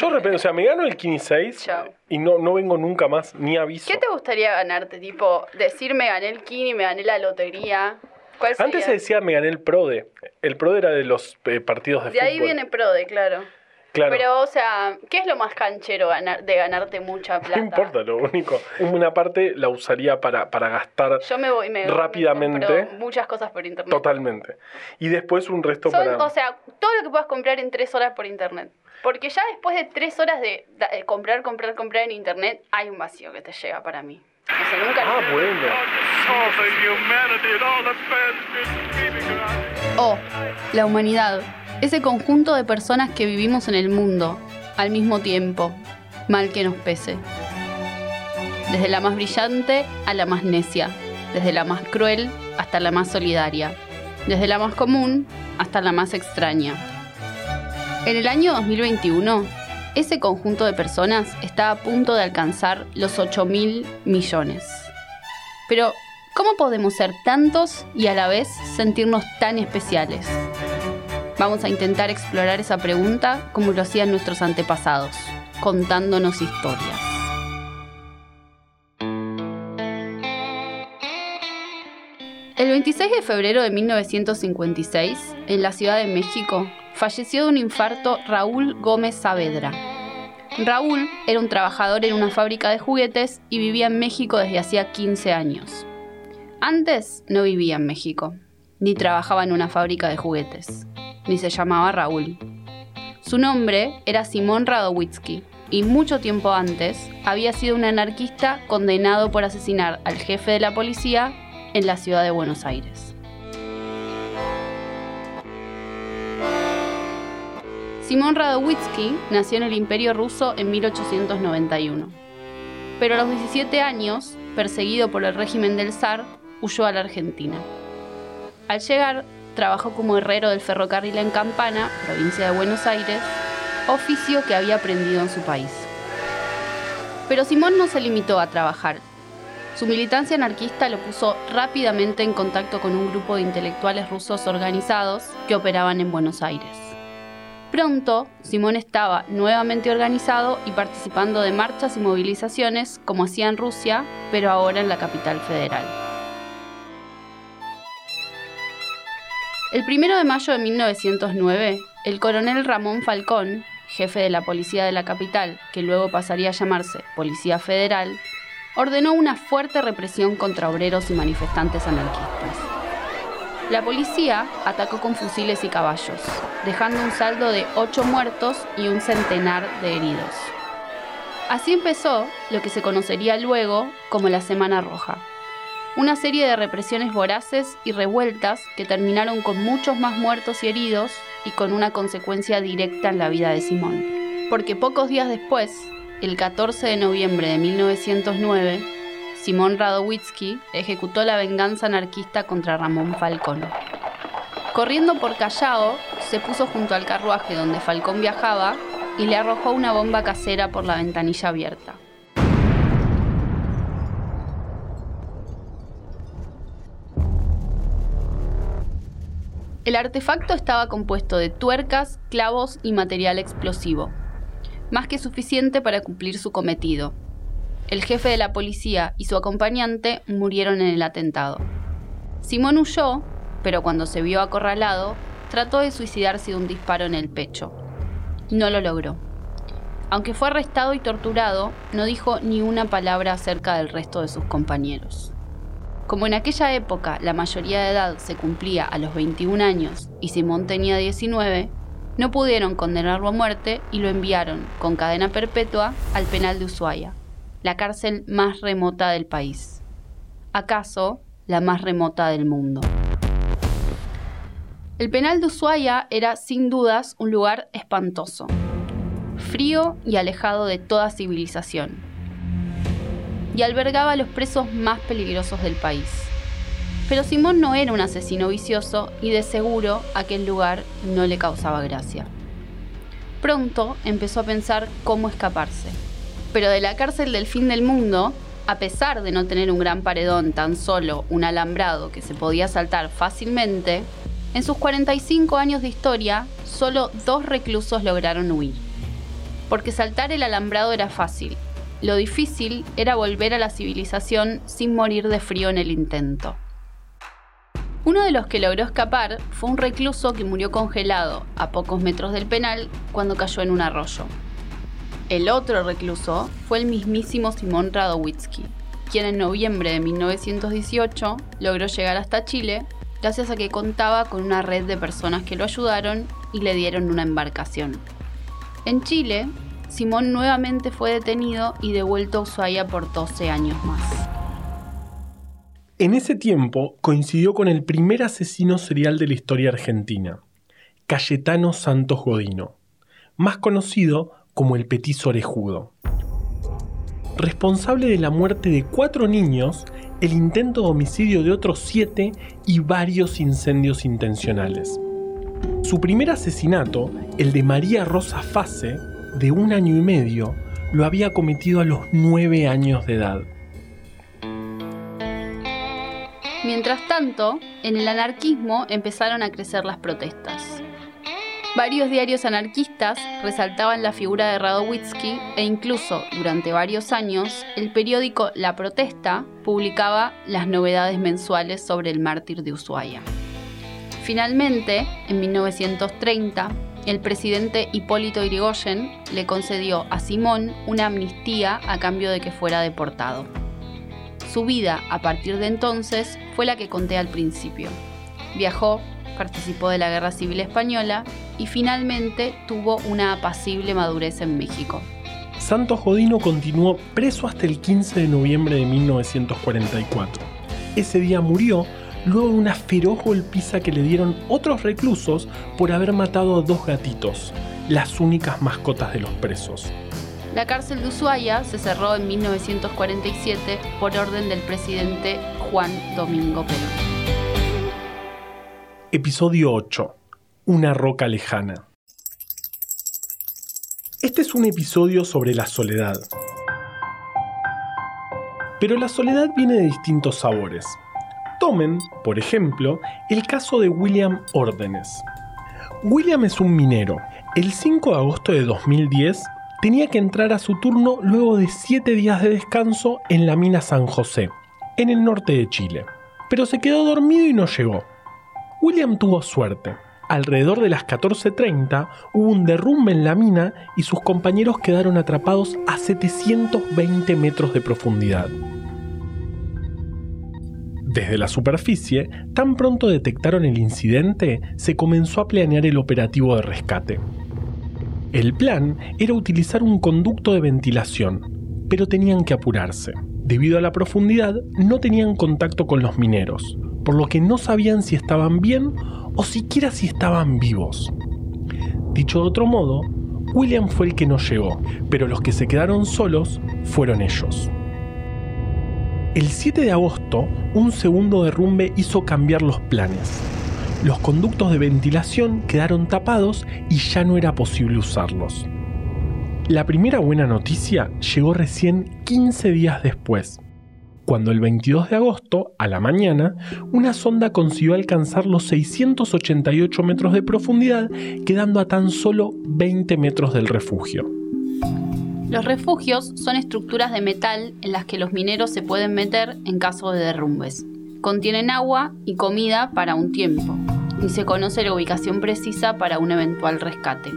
Yo repente, o sea, me gano el 15 Chao. y no, no vengo nunca más, ni aviso. ¿Qué te gustaría ganarte? Tipo, decir me gané el Kini, me gané la lotería. ¿Cuál sería? Antes se decía me gané el PRODE. El PRODE era de los eh, partidos de, De ahí fútbol. viene Prode, claro. Claro. Pero, o sea, ¿qué es lo más canchero ganar, de ganarte mucha plata? no importa, lo único. Una parte la usaría para, para gastar Yo me voy me Rápidamente. me muchas cosas por internet. totalmente. Y después un resto Son, para... O sea, todo lo que puedas comprar en tres horas por internet. Porque ya después de tres horas de, de comprar, comprar, comprar en internet, hay un vacío que te llega para mí. O sea, nunca... Ah, bueno. O la humanidad, ese conjunto de personas que vivimos en el mundo al mismo tiempo, mal que nos pese. Desde la más brillante a la más necia, desde la más cruel hasta la más solidaria, desde la más común hasta la más extraña. En el año 2021, ese conjunto de personas está a punto de alcanzar los 8 mil millones. Pero, ¿cómo podemos ser tantos y a la vez sentirnos tan especiales? Vamos a intentar explorar esa pregunta como lo hacían nuestros antepasados, contándonos historias. El 26 de febrero de 1956, en la Ciudad de México, falleció de un infarto Raúl Gómez Saavedra. Raúl era un trabajador en una fábrica de juguetes y vivía en México desde hacía 15 años. Antes no vivía en México, ni trabajaba en una fábrica de juguetes, ni se llamaba Raúl. Su nombre era Simón Radowitzki y mucho tiempo antes había sido un anarquista condenado por asesinar al jefe de la policía en la ciudad de Buenos Aires. Simón Radowitzki nació en el Imperio Ruso en 1891. Pero a los 17 años, perseguido por el régimen del zar, huyó a la Argentina. Al llegar, trabajó como herrero del ferrocarril en Campana, provincia de Buenos Aires, oficio que había aprendido en su país. Pero Simón no se limitó a trabajar. Su militancia anarquista lo puso rápidamente en contacto con un grupo de intelectuales rusos organizados que operaban en Buenos Aires. Pronto, Simón estaba nuevamente organizado y participando de marchas y movilizaciones como hacía en Rusia, pero ahora en la capital federal. El 1 de mayo de 1909, el coronel Ramón Falcón, jefe de la policía de la capital, que luego pasaría a llamarse Policía Federal, ordenó una fuerte represión contra obreros y manifestantes anarquistas. La policía atacó con fusiles y caballos, dejando un saldo de ocho muertos y un centenar de heridos. Así empezó lo que se conocería luego como la Semana Roja, una serie de represiones voraces y revueltas que terminaron con muchos más muertos y heridos y con una consecuencia directa en la vida de Simón. Porque pocos días después, el 14 de noviembre de 1909, Simón Radowitzki ejecutó la venganza anarquista contra Ramón Falcón. Corriendo por Callao, se puso junto al carruaje donde Falcón viajaba y le arrojó una bomba casera por la ventanilla abierta. El artefacto estaba compuesto de tuercas, clavos y material explosivo, más que suficiente para cumplir su cometido. El jefe de la policía y su acompañante murieron en el atentado. Simón huyó, pero cuando se vio acorralado, trató de suicidarse de un disparo en el pecho. No lo logró. Aunque fue arrestado y torturado, no dijo ni una palabra acerca del resto de sus compañeros. Como en aquella época la mayoría de edad se cumplía a los 21 años y Simón tenía 19, no pudieron condenarlo a muerte y lo enviaron, con cadena perpetua, al penal de Ushuaia, la cárcel más remota del país. ¿Acaso la más remota del mundo? El penal de Ushuaia era sin dudas un lugar espantoso, frío y alejado de toda civilización y albergaba a los presos más peligrosos del país. Pero Simón no era un asesino vicioso y de seguro aquel lugar no le causaba gracia. Pronto empezó a pensar cómo escaparse. Pero de la cárcel del fin del mundo, a pesar de no tener un gran paredón, tan solo un alambrado que se podía saltar fácilmente, en sus 45 años de historia, solo dos reclusos lograron huir. porque saltar el alambrado era fácil. Lo difícil era volver a la civilización sin morir de frío en el intento. Uno de los que logró escapar fue un recluso que murió congelado a pocos metros del penal cuando cayó en un arroyo. El otro recluso fue el mismísimo Simón Radowitzki, quien en noviembre de 1918 logró llegar hasta Chile gracias a que contaba con una red de personas que lo ayudaron y le dieron una embarcación. En Chile, Simón nuevamente fue detenido y devuelto a Ushuaia por 12 años más. En ese tiempo coincidió con el primer asesino serial de la historia argentina, Cayetano Santos Godino, más conocido como el Petiso Orejudo. Responsable de la muerte de cuatro niños, el intento de homicidio de otros siete y varios incendios intencionales. Su primer asesinato, el de María Rosa Fase, de un año y medio, lo había cometido a los nueve años de edad. Mientras tanto, en el anarquismo empezaron a crecer las protestas. Varios diarios anarquistas resaltaban la figura de Radowitzki e incluso durante varios años el periódico La Protesta publicaba las novedades mensuales sobre el mártir de Ushuaia. Finalmente, en 1930, el presidente Hipólito Yrigoyen le concedió a Simón una amnistía a cambio de que fuera deportado. Su vida, a partir de entonces, fue la que conté al principio. Viajó, participó de la Guerra Civil Española y finalmente tuvo una apacible madurez en México. Santos Godino continuó preso hasta el 15 de noviembre de 1944. Ese día murió luego de una feroz golpiza que le dieron otros reclusos por haber matado a dos gatitos, las únicas mascotas de los presos. La cárcel de Ushuaia se cerró en 1947 por orden del presidente Juan Domingo Perón. Episodio 8. Una roca lejana. Este es un episodio sobre la soledad. Pero la soledad viene de distintos sabores. Tomen, por ejemplo, el caso de William Órdenes. William es un minero. El 5 de agosto de 2010 tenía que entrar a su turno luego de 7 días de descanso en la mina San José, en el norte de Chile. Pero se quedó dormido y no llegó. William tuvo suerte. Alrededor de las 14.30 hubo un derrumbe en la mina y sus compañeros quedaron atrapados a 720 metros de profundidad. Desde la superficie, tan pronto detectaron el incidente, se comenzó a planear el operativo de rescate. El plan era utilizar un conducto de ventilación, pero tenían que apurarse. Debido a la profundidad, no tenían contacto con los mineros, por lo que no sabían si estaban bien o siquiera si estaban vivos. Dicho de otro modo, William fue el que no llegó, pero los que se quedaron solos fueron ellos. El 7 de agosto, un segundo derrumbe hizo cambiar los planes los conductos de ventilación quedaron tapados y ya no era posible usarlos. La primera buena noticia llegó recién 15 días después, cuando el 22 de agosto, a la mañana, una sonda consiguió alcanzar los 688 metros de profundidad, quedando a tan solo 20 metros del refugio. Los refugios son estructuras de metal en las que los mineros se pueden meter en caso de derrumbes. Contienen agua y comida para un tiempo, y se conoce la ubicación precisa para un eventual rescate.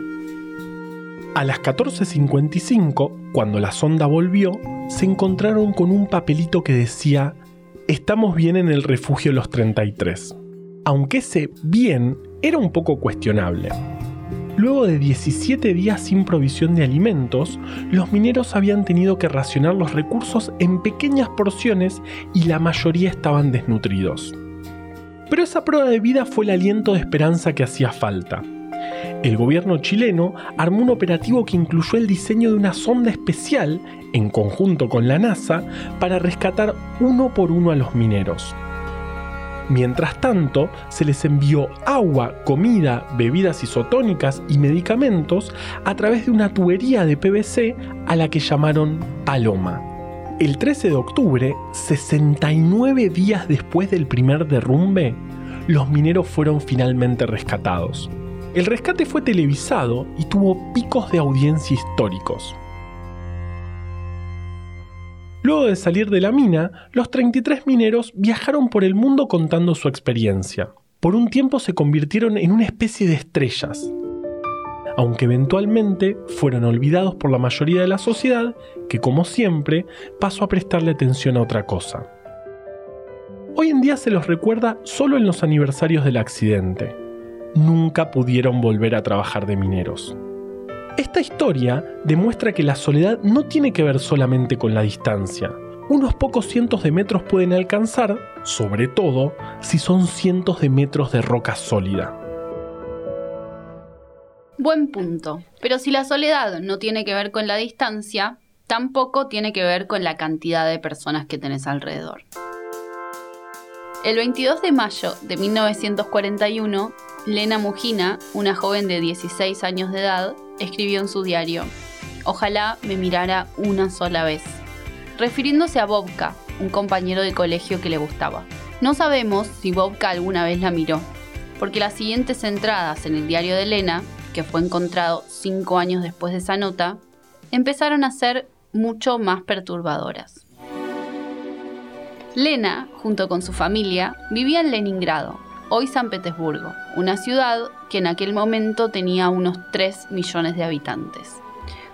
A las 14.55, cuando la sonda volvió, se encontraron con un papelito que decía, estamos bien en el refugio Los 33. Aunque ese bien era un poco cuestionable. Luego de 17 días sin provisión de alimentos, los mineros habían tenido que racionar los recursos en pequeñas porciones y la mayoría estaban desnutridos. Pero esa prueba de vida fue el aliento de esperanza que hacía falta. El gobierno chileno armó un operativo que incluyó el diseño de una sonda especial, en conjunto con la NASA, para rescatar uno por uno a los mineros. Mientras tanto, se les envió agua, comida, bebidas isotónicas y medicamentos a través de una tubería de PVC a la que llamaron Paloma. El 13 de octubre, 69 días después del primer derrumbe, los mineros fueron finalmente rescatados. El rescate fue televisado y tuvo picos de audiencia históricos. Luego de salir de la mina, los 33 mineros viajaron por el mundo contando su experiencia. Por un tiempo se convirtieron en una especie de estrellas, aunque eventualmente fueron olvidados por la mayoría de la sociedad que, como siempre, pasó a prestarle atención a otra cosa. Hoy en día se los recuerda solo en los aniversarios del accidente. Nunca pudieron volver a trabajar de mineros. Esta historia demuestra que la soledad no tiene que ver solamente con la distancia. Unos pocos cientos de metros pueden alcanzar, sobre todo si son cientos de metros de roca sólida. Buen punto. Pero si la soledad no tiene que ver con la distancia, tampoco tiene que ver con la cantidad de personas que tenés alrededor. El 22 de mayo de 1941, Lena Mujina, una joven de 16 años de edad, escribió en su diario, Ojalá me mirara una sola vez, refiriéndose a Bobka, un compañero de colegio que le gustaba. No sabemos si Bobka alguna vez la miró, porque las siguientes entradas en el diario de Lena, que fue encontrado cinco años después de esa nota, empezaron a ser mucho más perturbadoras. Lena, junto con su familia, vivía en Leningrado, hoy San Petersburgo, una ciudad que en aquel momento tenía unos 3 millones de habitantes.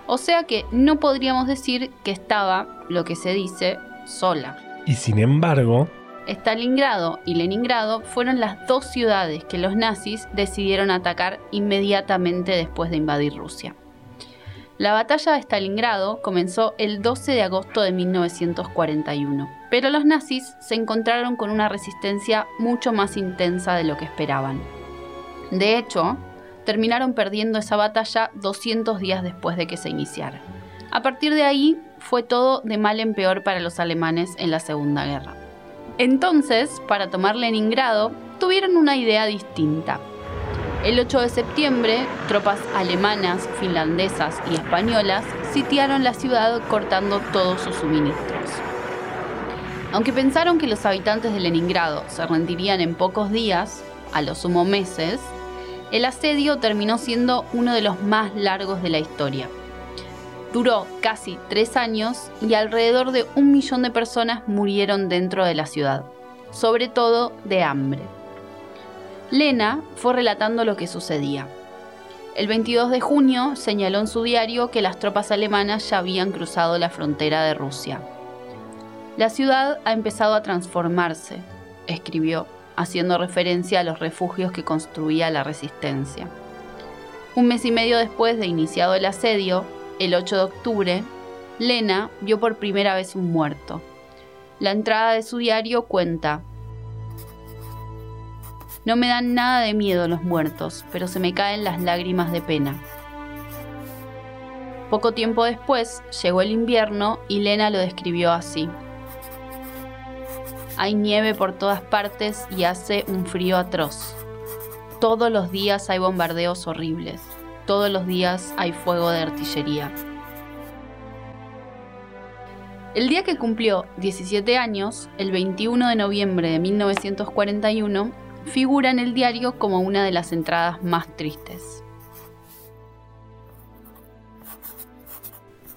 O sea que no podríamos decir que estaba, lo que se dice, sola. Y sin embargo, Stalingrado y Leningrado fueron las dos ciudades que los nazis decidieron atacar inmediatamente después de invadir Rusia. La batalla de Stalingrado comenzó el 12 de agosto de 1941, pero los nazis se encontraron con una resistencia mucho más intensa de lo que esperaban. De hecho, terminaron perdiendo esa batalla 200 días después de que se iniciara. A partir de ahí, fue todo de mal en peor para los alemanes en la Segunda Guerra. Entonces, para tomar Leningrado, tuvieron una idea distinta. El 8 de septiembre, tropas alemanas, finlandesas y españolas sitiaron la ciudad cortando todos sus suministros. Aunque pensaron que los habitantes de Leningrado se rendirían en pocos días, a lo sumo meses, el asedio terminó siendo uno de los más largos de la historia. Duró casi tres años y alrededor de un millón de personas murieron dentro de la ciudad, sobre todo de hambre. Lena fue relatando lo que sucedía. El 22 de junio señaló en su diario que las tropas alemanas ya habían cruzado la frontera de Rusia. La ciudad ha empezado a transformarse, escribió, haciendo referencia a los refugios que construía la resistencia. Un mes y medio después de iniciado el asedio, el 8 de octubre, Lena vio por primera vez un muerto. La entrada de su diario cuenta, no me dan nada de miedo los muertos, pero se me caen las lágrimas de pena. Poco tiempo después llegó el invierno y Lena lo describió así. Hay nieve por todas partes y hace un frío atroz. Todos los días hay bombardeos horribles. Todos los días hay fuego de artillería. El día que cumplió 17 años, el 21 de noviembre de 1941, figura en el diario como una de las entradas más tristes.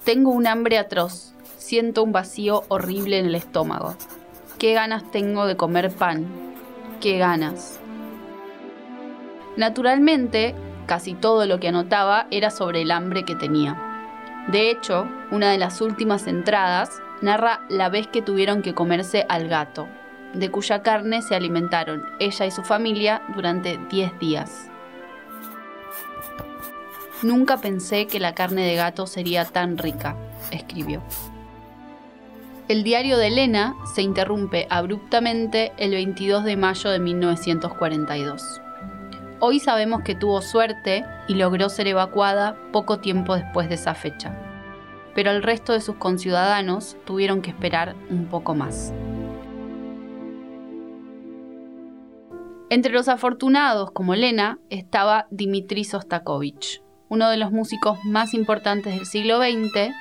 Tengo un hambre atroz, siento un vacío horrible en el estómago. Qué ganas tengo de comer pan, qué ganas. Naturalmente, casi todo lo que anotaba era sobre el hambre que tenía. De hecho, una de las últimas entradas narra la vez que tuvieron que comerse al gato, de cuya carne se alimentaron ella y su familia durante 10 días. Nunca pensé que la carne de gato sería tan rica, escribió. El diario de Elena se interrumpe abruptamente el 22 de mayo de 1942. Hoy sabemos que tuvo suerte y logró ser evacuada poco tiempo después de esa fecha, pero el resto de sus conciudadanos tuvieron que esperar un poco más. Entre los afortunados como Lena estaba Dmitri Sostakovich, uno de los músicos más importantes del siglo XX,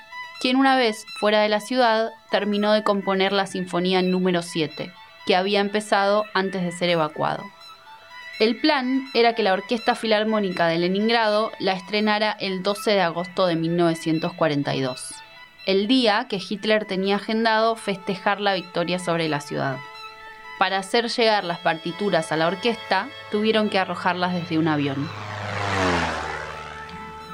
quien una vez fuera de la ciudad terminó de componer la Sinfonía número 7, que había empezado antes de ser evacuado. El plan era que la Orquesta Filarmónica de Leningrado la estrenara el 12 de agosto de 1942, el día que Hitler tenía agendado festejar la victoria sobre la ciudad. Para hacer llegar las partituras a la orquesta, tuvieron que arrojarlas desde un avión.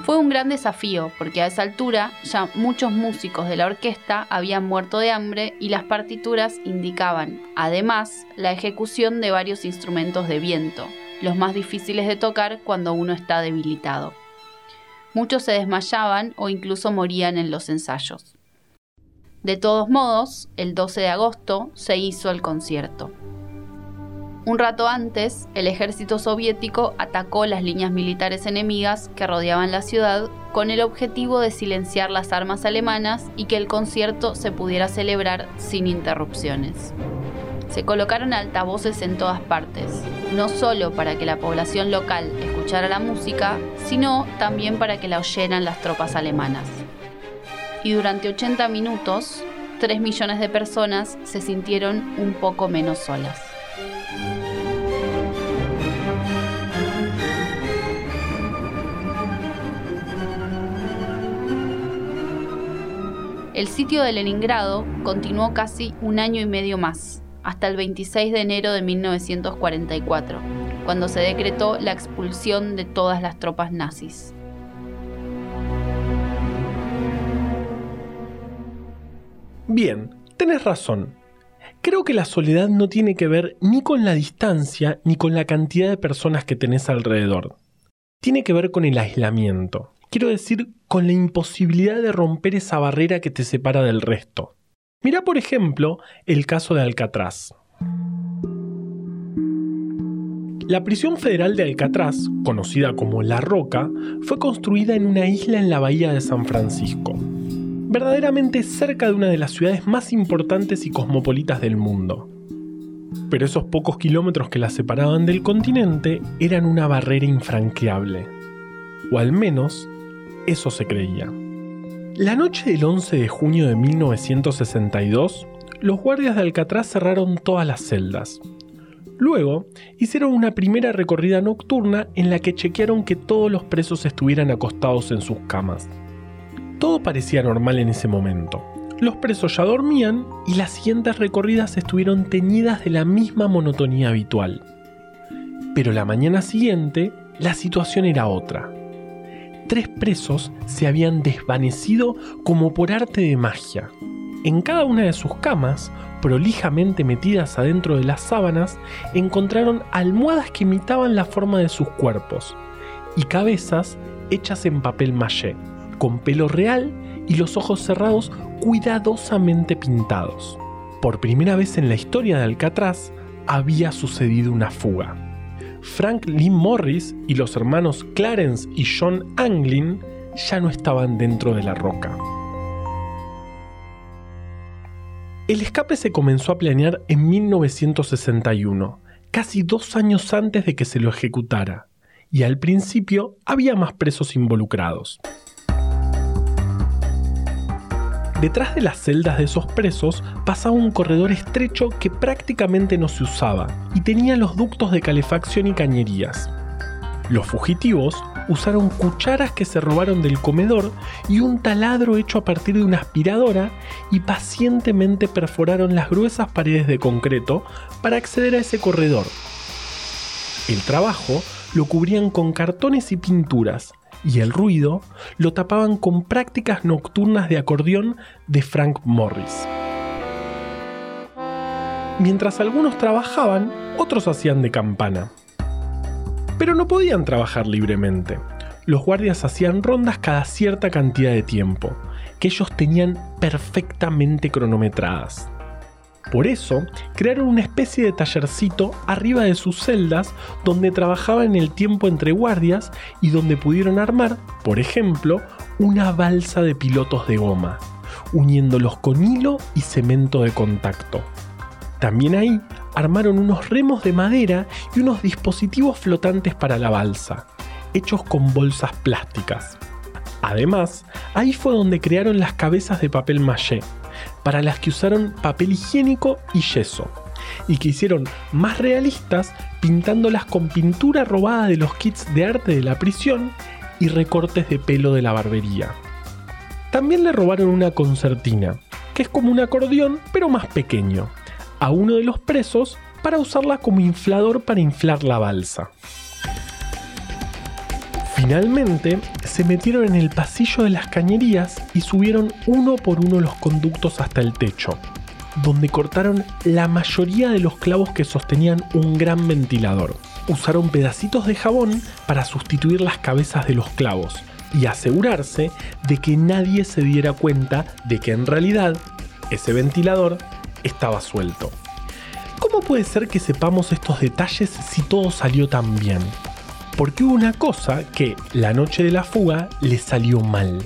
Fue un gran desafío porque a esa altura ya muchos músicos de la orquesta habían muerto de hambre y las partituras indicaban, además, la ejecución de varios instrumentos de viento, los más difíciles de tocar cuando uno está debilitado. Muchos se desmayaban o incluso morían en los ensayos. De todos modos, el 12 de agosto se hizo el concierto. Un rato antes, el ejército soviético atacó las líneas militares enemigas que rodeaban la ciudad con el objetivo de silenciar las armas alemanas y que el concierto se pudiera celebrar sin interrupciones. Se colocaron altavoces en todas partes, no solo para que la población local escuchara la música, sino también para que la oyeran las tropas alemanas. Y durante 80 minutos, 3 millones de personas se sintieron un poco menos solas. El sitio de Leningrado continuó casi un año y medio más, hasta el 26 de enero de 1944, cuando se decretó la expulsión de todas las tropas nazis. Bien, tenés razón. Creo que la soledad no tiene que ver ni con la distancia ni con la cantidad de personas que tenés alrededor. Tiene que ver con el aislamiento. Quiero decir, con la imposibilidad de romper esa barrera que te separa del resto. Mira, por ejemplo, el caso de Alcatraz. La prisión federal de Alcatraz, conocida como La Roca, fue construida en una isla en la bahía de San Francisco, verdaderamente cerca de una de las ciudades más importantes y cosmopolitas del mundo. Pero esos pocos kilómetros que la separaban del continente eran una barrera infranqueable, o al menos eso se creía. La noche del 11 de junio de 1962, los guardias de Alcatraz cerraron todas las celdas. Luego, hicieron una primera recorrida nocturna en la que chequearon que todos los presos estuvieran acostados en sus camas. Todo parecía normal en ese momento. Los presos ya dormían y las siguientes recorridas estuvieron teñidas de la misma monotonía habitual. Pero la mañana siguiente, la situación era otra tres presos se habían desvanecido como por arte de magia. En cada una de sus camas, prolijamente metidas adentro de las sábanas, encontraron almohadas que imitaban la forma de sus cuerpos y cabezas hechas en papel maché, con pelo real y los ojos cerrados cuidadosamente pintados. Por primera vez en la historia de Alcatraz había sucedido una fuga. Frank Lee Morris y los hermanos Clarence y John Anglin ya no estaban dentro de la roca. El escape se comenzó a planear en 1961, casi dos años antes de que se lo ejecutara, y al principio había más presos involucrados. Detrás de las celdas de esos presos pasaba un corredor estrecho que prácticamente no se usaba y tenía los ductos de calefacción y cañerías. Los fugitivos usaron cucharas que se robaron del comedor y un taladro hecho a partir de una aspiradora y pacientemente perforaron las gruesas paredes de concreto para acceder a ese corredor. El trabajo lo cubrían con cartones y pinturas, y el ruido lo tapaban con prácticas nocturnas de acordeón de Frank Morris. Mientras algunos trabajaban, otros hacían de campana. Pero no podían trabajar libremente. Los guardias hacían rondas cada cierta cantidad de tiempo, que ellos tenían perfectamente cronometradas. Por eso, crearon una especie de tallercito arriba de sus celdas donde trabajaban el tiempo entre guardias y donde pudieron armar, por ejemplo, una balsa de pilotos de goma, uniéndolos con hilo y cemento de contacto. También ahí armaron unos remos de madera y unos dispositivos flotantes para la balsa, hechos con bolsas plásticas. Además, ahí fue donde crearon las cabezas de papel maché, para las que usaron papel higiénico y yeso. y que hicieron más realistas pintándolas con pintura robada de los kits de arte de la prisión y recortes de pelo de la barbería. También le robaron una concertina, que es como un acordeón pero más pequeño, a uno de los presos para usarla como inflador para inflar la balsa. Finalmente, se metieron en el pasillo de las cañerías y subieron uno por uno los conductos hasta el techo, donde cortaron la mayoría de los clavos que sostenían un gran ventilador. Usaron pedacitos de jabón para sustituir las cabezas de los clavos y asegurarse de que nadie se diera cuenta de que en realidad ese ventilador estaba suelto. ¿Cómo puede ser que sepamos estos detalles si todo salió tan bien? Porque hubo una cosa que la noche de la fuga le salió mal.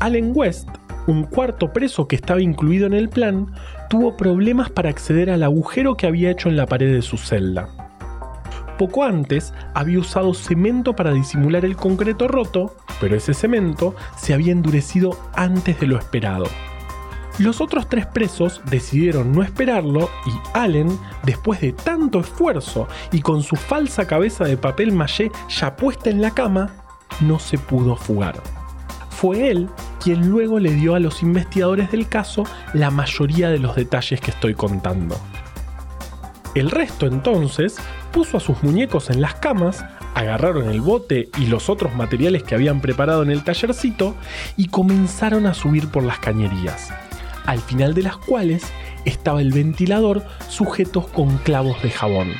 Allen West, un cuarto preso que estaba incluido en el plan, tuvo problemas para acceder al agujero que había hecho en la pared de su celda. Poco antes había usado cemento para disimular el concreto roto, pero ese cemento se había endurecido antes de lo esperado. Los otros tres presos decidieron no esperarlo y Allen, después de tanto esfuerzo y con su falsa cabeza de papel maché ya puesta en la cama, no se pudo fugar. Fue él quien luego le dio a los investigadores del caso la mayoría de los detalles que estoy contando. El resto entonces puso a sus muñecos en las camas, agarraron el bote y los otros materiales que habían preparado en el tallercito y comenzaron a subir por las cañerías al final de las cuales estaba el ventilador sujetos con clavos de jabón.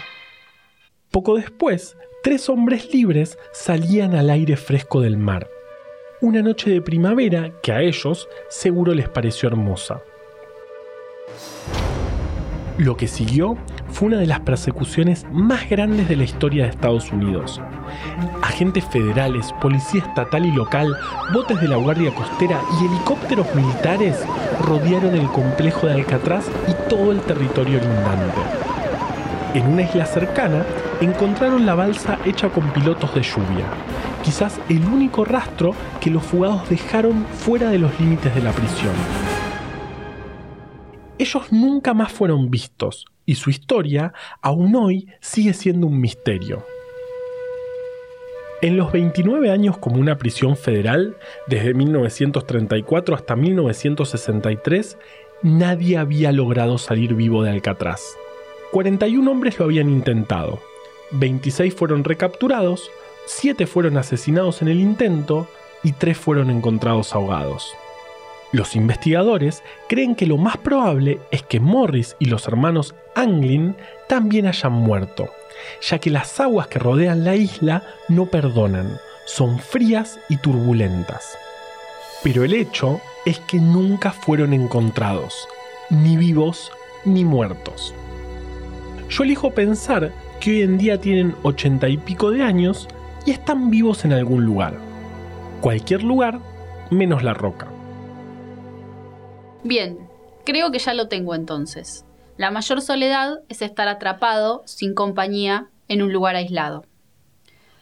Poco después, tres hombres libres salían al aire fresco del mar. Una noche de primavera que a ellos seguro les pareció hermosa. Lo que siguió fue una de las persecuciones más grandes de la historia de Estados Unidos. Agentes federales, policía estatal y local, botes de la Guardia Costera y helicópteros militares rodearon el complejo de Alcatraz y todo el territorio lindante. En una isla cercana encontraron la balsa hecha con pilotos de lluvia, quizás el único rastro que los fugados dejaron fuera de los límites de la prisión. Ellos nunca más fueron vistos y su historia aún hoy sigue siendo un misterio. En los 29 años como una prisión federal, desde 1934 hasta 1963, nadie había logrado salir vivo de Alcatraz. 41 hombres lo habían intentado, 26 fueron recapturados, 7 fueron asesinados en el intento y 3 fueron encontrados ahogados. Los investigadores creen que lo más probable es que Morris y los hermanos Anglin también hayan muerto, ya que las aguas que rodean la isla no perdonan, son frías y turbulentas. Pero el hecho es que nunca fueron encontrados, ni vivos ni muertos. Yo elijo pensar que hoy en día tienen ochenta y pico de años y están vivos en algún lugar. Cualquier lugar menos la roca. Bien, creo que ya lo tengo entonces. La mayor soledad es estar atrapado, sin compañía, en un lugar aislado.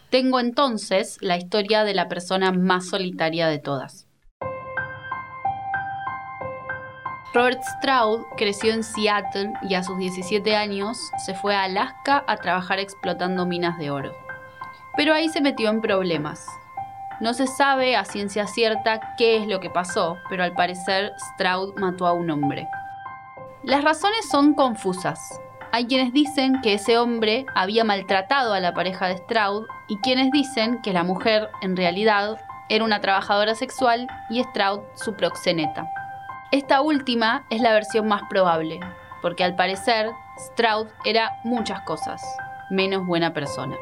Tengo entonces la historia de la persona más solitaria de todas. Robert Stroud creció en Seattle y a sus 17 años se fue a Alaska a trabajar explotando minas de oro. Pero ahí se metió en problemas. No se sabe a ciencia cierta qué es lo que pasó, pero al parecer Stroud mató a un hombre. Las razones son confusas. Hay quienes dicen que ese hombre había maltratado a la pareja de Stroud y quienes dicen que la mujer, en realidad, era una trabajadora sexual y Stroud su proxeneta. Esta última es la versión más probable, porque al parecer Stroud era muchas cosas, menos buena persona.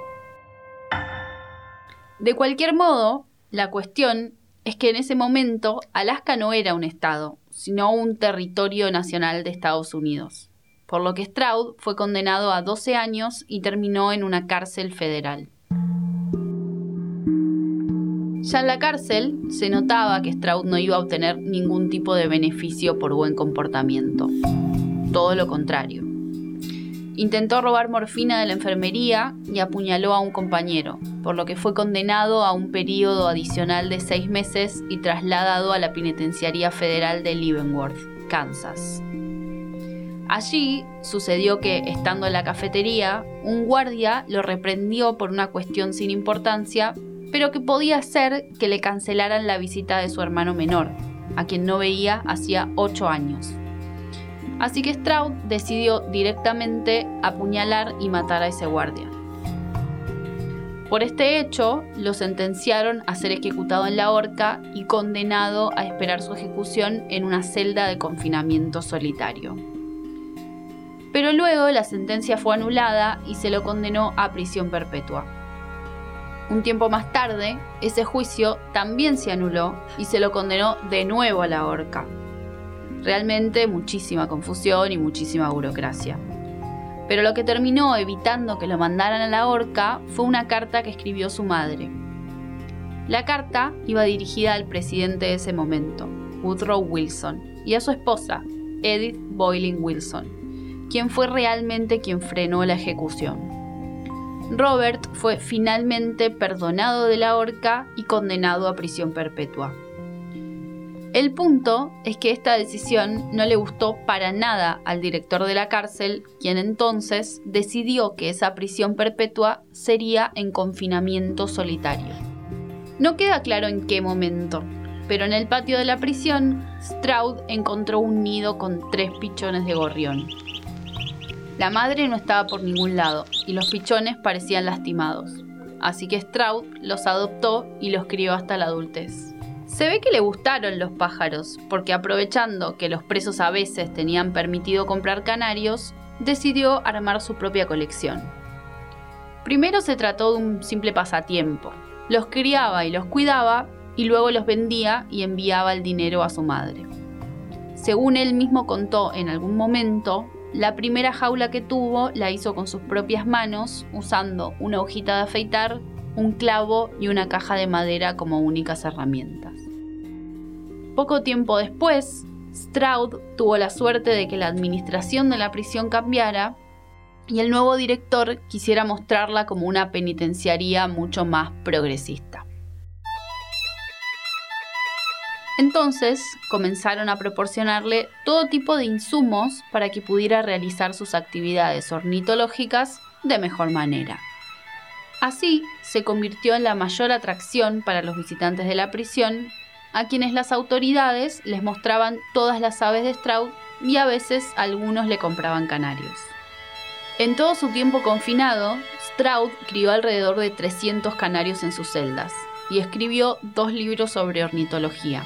De cualquier modo, la cuestión es que en ese momento Alaska no era un estado, sino un territorio nacional de Estados Unidos, por lo que Stroud fue condenado a 12 años y terminó en una cárcel federal. Ya en la cárcel se notaba que Stroud no iba a obtener ningún tipo de beneficio por buen comportamiento. Todo lo contrario. Intentó robar morfina de la enfermería y apuñaló a un compañero, por lo que fue condenado a un periodo adicional de seis meses y trasladado a la Penitenciaría Federal de Leavenworth, Kansas. Allí sucedió que, estando en la cafetería, un guardia lo reprendió por una cuestión sin importancia, pero que podía ser que le cancelaran la visita de su hermano menor, a quien no veía hacía ocho años. Así que Stroud decidió directamente apuñalar y matar a ese guardia. Por este hecho, lo sentenciaron a ser ejecutado en la horca y condenado a esperar su ejecución en una celda de confinamiento solitario. Pero luego la sentencia fue anulada y se lo condenó a prisión perpetua. Un tiempo más tarde, ese juicio también se anuló y se lo condenó de nuevo a la horca. Realmente muchísima confusión y muchísima burocracia. Pero lo que terminó evitando que lo mandaran a la horca fue una carta que escribió su madre. La carta iba dirigida al presidente de ese momento, Woodrow Wilson, y a su esposa, Edith Boyling Wilson, quien fue realmente quien frenó la ejecución. Robert fue finalmente perdonado de la horca y condenado a prisión perpetua. El punto es que esta decisión no le gustó para nada al director de la cárcel, quien entonces decidió que esa prisión perpetua sería en confinamiento solitario. No queda claro en qué momento, pero en el patio de la prisión, Stroud encontró un nido con tres pichones de gorrión. La madre no estaba por ningún lado y los pichones parecían lastimados, así que Stroud los adoptó y los crió hasta la adultez. Se ve que le gustaron los pájaros, porque aprovechando que los presos a veces tenían permitido comprar canarios, decidió armar su propia colección. Primero se trató de un simple pasatiempo. Los criaba y los cuidaba y luego los vendía y enviaba el dinero a su madre. Según él mismo contó en algún momento, la primera jaula que tuvo la hizo con sus propias manos, usando una hojita de afeitar, un clavo y una caja de madera como únicas herramientas. Poco tiempo después, Stroud tuvo la suerte de que la administración de la prisión cambiara y el nuevo director quisiera mostrarla como una penitenciaría mucho más progresista. Entonces comenzaron a proporcionarle todo tipo de insumos para que pudiera realizar sus actividades ornitológicas de mejor manera. Así se convirtió en la mayor atracción para los visitantes de la prisión a quienes las autoridades les mostraban todas las aves de Stroud y a veces algunos le compraban canarios. En todo su tiempo confinado, Stroud crió alrededor de 300 canarios en sus celdas y escribió dos libros sobre ornitología.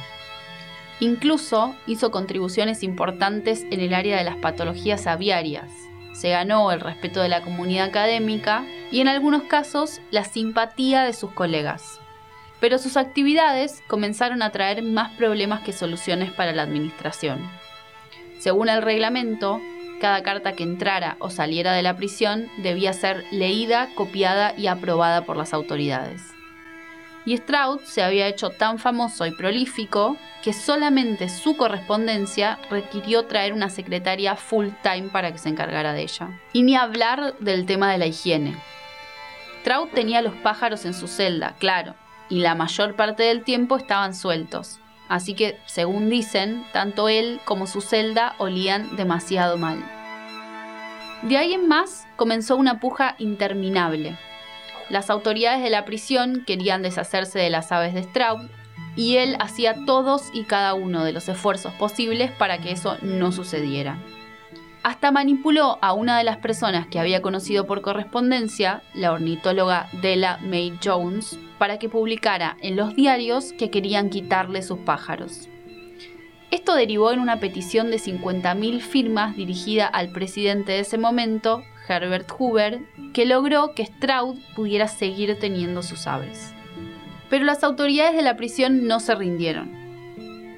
Incluso hizo contribuciones importantes en el área de las patologías aviarias. Se ganó el respeto de la comunidad académica y en algunos casos la simpatía de sus colegas pero sus actividades comenzaron a traer más problemas que soluciones para la administración. Según el reglamento, cada carta que entrara o saliera de la prisión debía ser leída, copiada y aprobada por las autoridades. Y Stroud se había hecho tan famoso y prolífico que solamente su correspondencia requirió traer una secretaria full time para que se encargara de ella. Y ni hablar del tema de la higiene. Stroud tenía los pájaros en su celda, claro, y la mayor parte del tiempo estaban sueltos. Así que, según dicen, tanto él como su celda olían demasiado mal. De ahí en más comenzó una puja interminable. Las autoridades de la prisión querían deshacerse de las aves de Straub y él hacía todos y cada uno de los esfuerzos posibles para que eso no sucediera. Hasta manipuló a una de las personas que había conocido por correspondencia, la ornitóloga Della May Jones, para que publicara en los diarios que querían quitarle sus pájaros. Esto derivó en una petición de 50.000 firmas dirigida al presidente de ese momento, Herbert Hoover, que logró que Stroud pudiera seguir teniendo sus aves. Pero las autoridades de la prisión no se rindieron.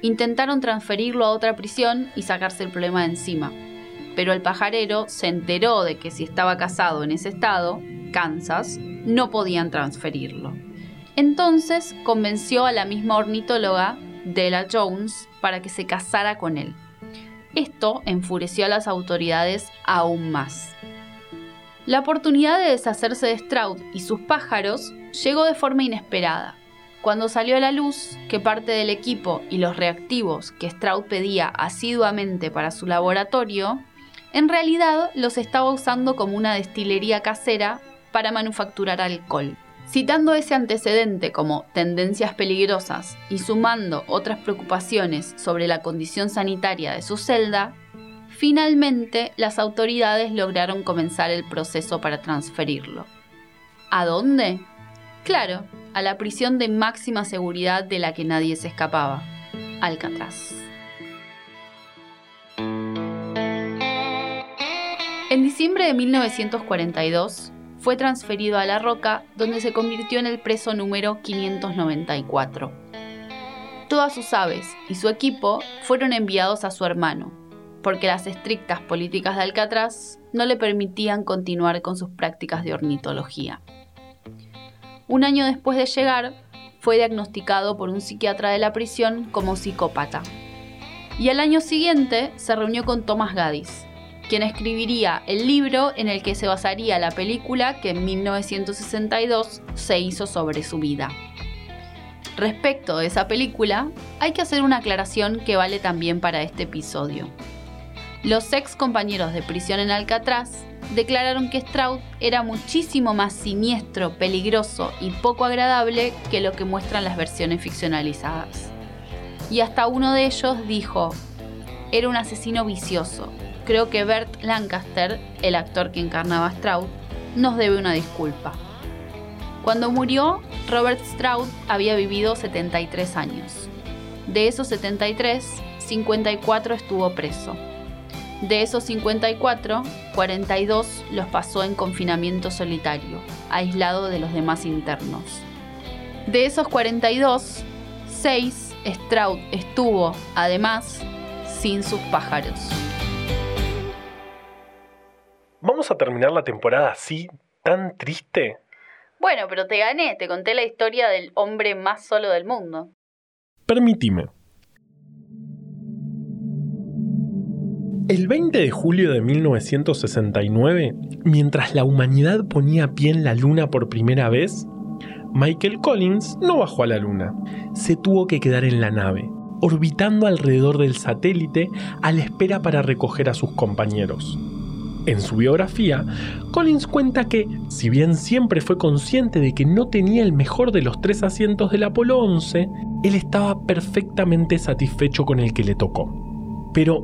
Intentaron transferirlo a otra prisión y sacarse el problema de encima pero el pajarero se enteró de que si estaba casado en ese estado, Kansas, no podían transferirlo. Entonces convenció a la misma ornitóloga, Della Jones, para que se casara con él. Esto enfureció a las autoridades aún más. La oportunidad de deshacerse de Stroud y sus pájaros llegó de forma inesperada. Cuando salió a la luz que parte del equipo y los reactivos que Stroud pedía asiduamente para su laboratorio en realidad los estaba usando como una destilería casera para manufacturar alcohol. Citando ese antecedente como tendencias peligrosas y sumando otras preocupaciones sobre la condición sanitaria de su celda, finalmente las autoridades lograron comenzar el proceso para transferirlo. ¿A dónde? Claro, a la prisión de máxima seguridad de la que nadie se escapaba, Alcatraz. En diciembre de 1942, fue transferido a La Roca, donde se convirtió en el preso número 594. Todas sus aves y su equipo fueron enviados a su hermano, porque las estrictas políticas de Alcatraz no le permitían continuar con sus prácticas de ornitología. Un año después de llegar, fue diagnosticado por un psiquiatra de la prisión como psicópata. Y al año siguiente se reunió con Thomas Gaddis, quien escribiría el libro en el que se basaría la película que en 1962 se hizo sobre su vida. Respecto de esa película, hay que hacer una aclaración que vale también para este episodio. Los ex compañeros de prisión en Alcatraz declararon que Stroud era muchísimo más siniestro, peligroso y poco agradable que lo que muestran las versiones ficcionalizadas. Y hasta uno de ellos dijo, era un asesino vicioso, creo que Bert Lancaster, el actor que encarnaba a Stroud, nos debe una disculpa. Cuando murió, Robert Stroud había vivido 73 años. De esos 73, 54 estuvo preso. De esos 54, 42 los pasó en confinamiento solitario, aislado de los demás internos. De esos 42, 6 Stroud estuvo, además, sin sus pájaros. ¿Vamos a terminar la temporada así, tan triste? Bueno, pero te gané, te conté la historia del hombre más solo del mundo. Permitime. El 20 de julio de 1969, mientras la humanidad ponía pie en la Luna por primera vez, Michael Collins no bajó a la Luna, se tuvo que quedar en la nave, orbitando alrededor del satélite a la espera para recoger a sus compañeros. En su biografía, Collins cuenta que, si bien siempre fue consciente de que no tenía el mejor de los tres asientos del Apolo 11, él estaba perfectamente satisfecho con el que le tocó. Pero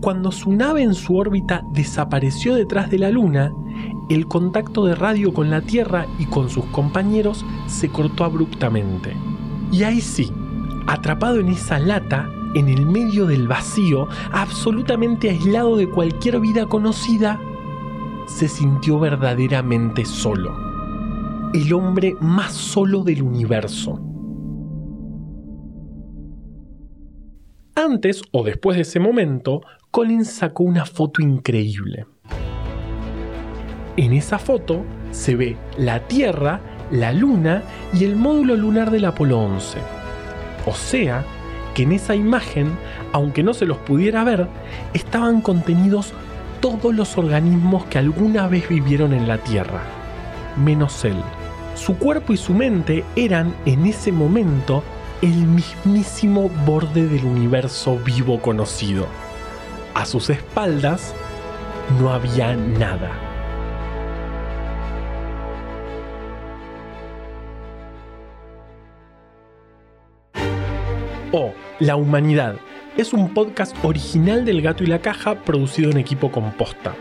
cuando su nave en su órbita desapareció detrás de la Luna, el contacto de radio con la Tierra y con sus compañeros se cortó abruptamente. Y ahí sí, atrapado en esa lata, en el medio del vacío, absolutamente aislado de cualquier vida conocida, se sintió verdaderamente solo. El hombre más solo del universo. Antes o después de ese momento, Collins sacó una foto increíble. En esa foto se ve la Tierra, la Luna y el módulo lunar del Apolo 11. O sea, que en esa imagen, aunque no se los pudiera ver, estaban contenidos todos los organismos que alguna vez vivieron en la Tierra, menos él. Su cuerpo y su mente eran en ese momento el mismísimo borde del universo vivo conocido. A sus espaldas no había nada. O La Humanidad es un podcast original del Gato y la Caja producido en equipo composta.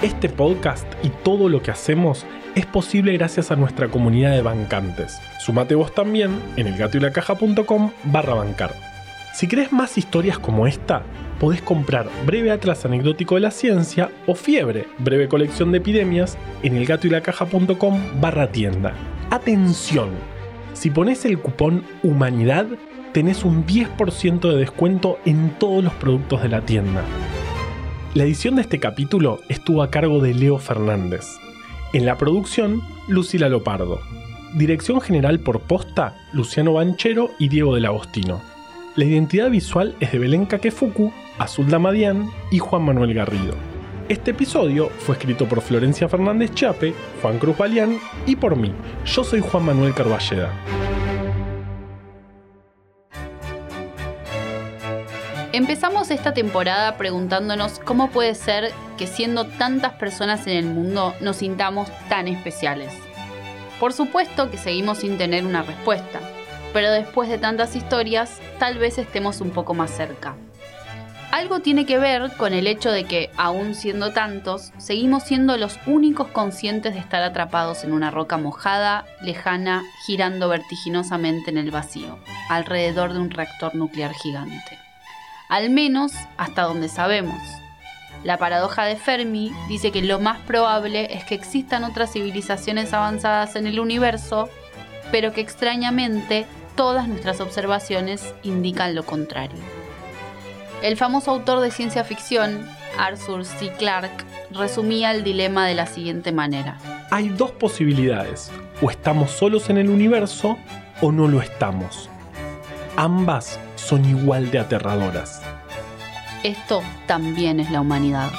Este podcast y todo lo que hacemos es posible gracias a nuestra comunidad de bancantes. Sumate vos también en elgatoylacaja.com barra bancar. Si querés más historias como esta, podés comprar Breve Atlas Anecdótico de la Ciencia o Fiebre, breve colección de epidemias, en elgatoylacaja.com barra tienda. Atención, si pones el cupón Humanidad, tenés un 10% de descuento en todos los productos de la tienda. La edición de este capítulo estuvo a cargo de Leo Fernández. En la producción, Lucila Lopardo. Dirección general por posta, Luciano Banchero y Diego del Agostino. La identidad visual es de Belén Kakefuku, Azul Damadian y Juan Manuel Garrido. Este episodio fue escrito por Florencia Fernández Chape, Juan Cruz Balián y por mí. Yo soy Juan Manuel Carballeda. Empezamos esta temporada preguntándonos cómo puede ser que siendo tantas personas en el mundo nos sintamos tan especiales. Por supuesto que seguimos sin tener una respuesta, pero después de tantas historias, tal vez estemos un poco más cerca. Algo tiene que ver con el hecho de que, aún siendo tantos, seguimos siendo los únicos conscientes de estar atrapados en una roca mojada, lejana, girando vertiginosamente en el vacío, alrededor de un reactor nuclear gigante al menos hasta donde sabemos. La paradoja de Fermi dice que lo más probable es que existan otras civilizaciones avanzadas en el universo, pero que extrañamente todas nuestras observaciones indican lo contrario. El famoso autor de ciencia ficción, Arthur C. Clarke, resumía el dilema de la siguiente manera. Hay dos posibilidades, o estamos solos en el universo o no lo estamos. Ambas son igual de aterradoras. Esto también es la humanidad.